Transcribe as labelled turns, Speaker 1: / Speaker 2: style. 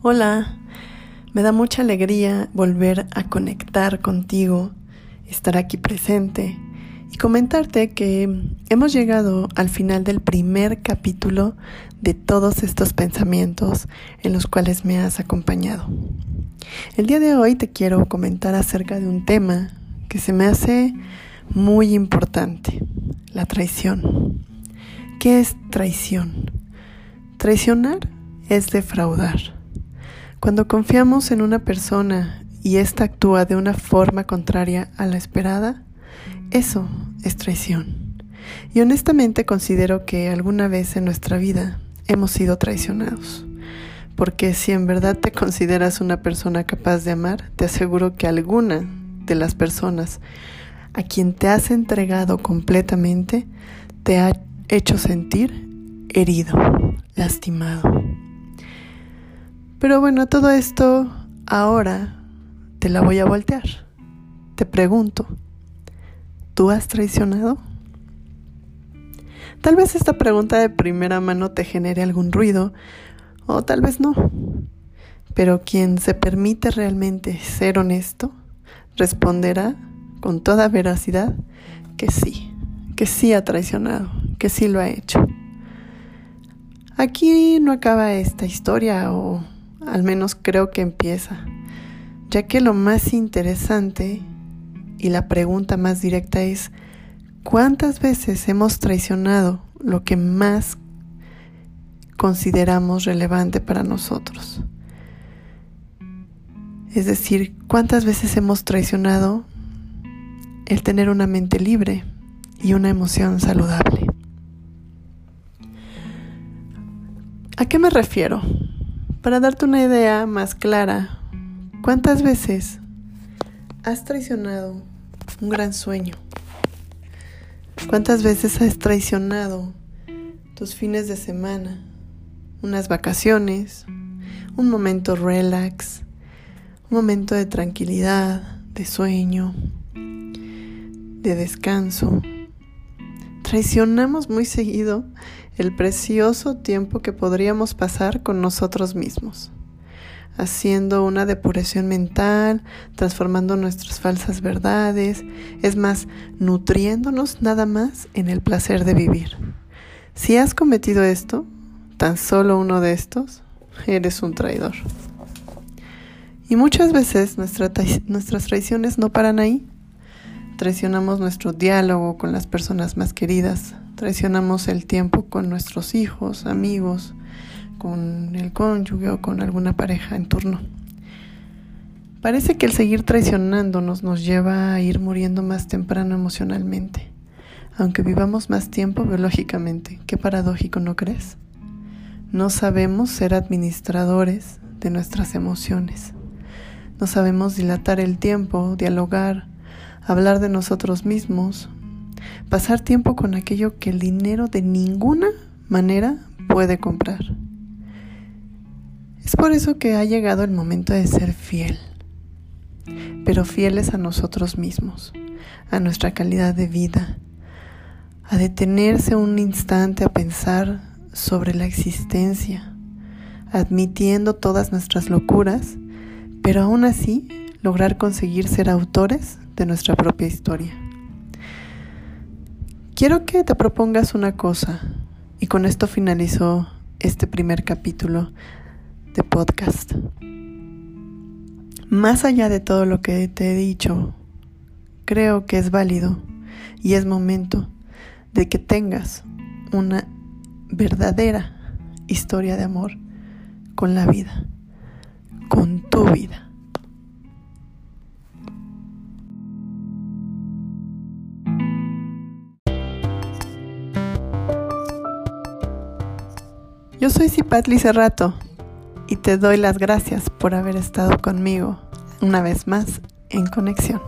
Speaker 1: Hola, me da mucha alegría volver a conectar contigo, estar aquí presente y comentarte que hemos llegado al final del primer capítulo de todos estos pensamientos en los cuales me has acompañado. El día de hoy te quiero comentar acerca de un tema que se me hace muy importante, la traición. ¿Qué es traición? Traicionar es defraudar. Cuando confiamos en una persona y ésta actúa de una forma contraria a la esperada, eso es traición. Y honestamente considero que alguna vez en nuestra vida hemos sido traicionados. Porque si en verdad te consideras una persona capaz de amar, te aseguro que alguna de las personas a quien te has entregado completamente te ha hecho sentir herido, lastimado. Pero bueno, todo esto ahora te la voy a voltear. Te pregunto, ¿tú has traicionado? Tal vez esta pregunta de primera mano te genere algún ruido o tal vez no. Pero quien se permite realmente ser honesto responderá con toda veracidad que sí, que sí ha traicionado, que sí lo ha hecho. Aquí no acaba esta historia o al menos creo que empieza, ya que lo más interesante y la pregunta más directa es, ¿cuántas veces hemos traicionado lo que más consideramos relevante para nosotros? Es decir, ¿cuántas veces hemos traicionado el tener una mente libre y una emoción saludable? ¿A qué me refiero? Para darte una idea más clara, ¿cuántas veces has traicionado un gran sueño? ¿Cuántas veces has traicionado tus fines de semana, unas vacaciones, un momento relax, un momento de tranquilidad, de sueño, de descanso? Traicionamos muy seguido el precioso tiempo que podríamos pasar con nosotros mismos, haciendo una depuración mental, transformando nuestras falsas verdades, es más, nutriéndonos nada más en el placer de vivir. Si has cometido esto, tan solo uno de estos, eres un traidor. Y muchas veces nuestras traiciones no paran ahí. Traicionamos nuestro diálogo con las personas más queridas, traicionamos el tiempo con nuestros hijos, amigos, con el cónyuge o con alguna pareja en turno. Parece que el seguir traicionándonos nos lleva a ir muriendo más temprano emocionalmente, aunque vivamos más tiempo biológicamente. Qué paradójico, ¿no crees? No sabemos ser administradores de nuestras emociones. No sabemos dilatar el tiempo, dialogar, hablar de nosotros mismos, pasar tiempo con aquello que el dinero de ninguna manera puede comprar. Es por eso que ha llegado el momento de ser fiel, pero fieles a nosotros mismos, a nuestra calidad de vida, a detenerse un instante a pensar sobre la existencia, admitiendo todas nuestras locuras, pero aún así lograr conseguir ser autores de nuestra propia historia. Quiero que te propongas una cosa y con esto finalizo este primer capítulo de podcast. Más allá de todo lo que te he dicho, creo que es válido y es momento de que tengas una verdadera historia de amor con la vida, con tu vida. Yo soy Cipatli Cerrato y te doy las gracias por haber estado conmigo una vez más en conexión.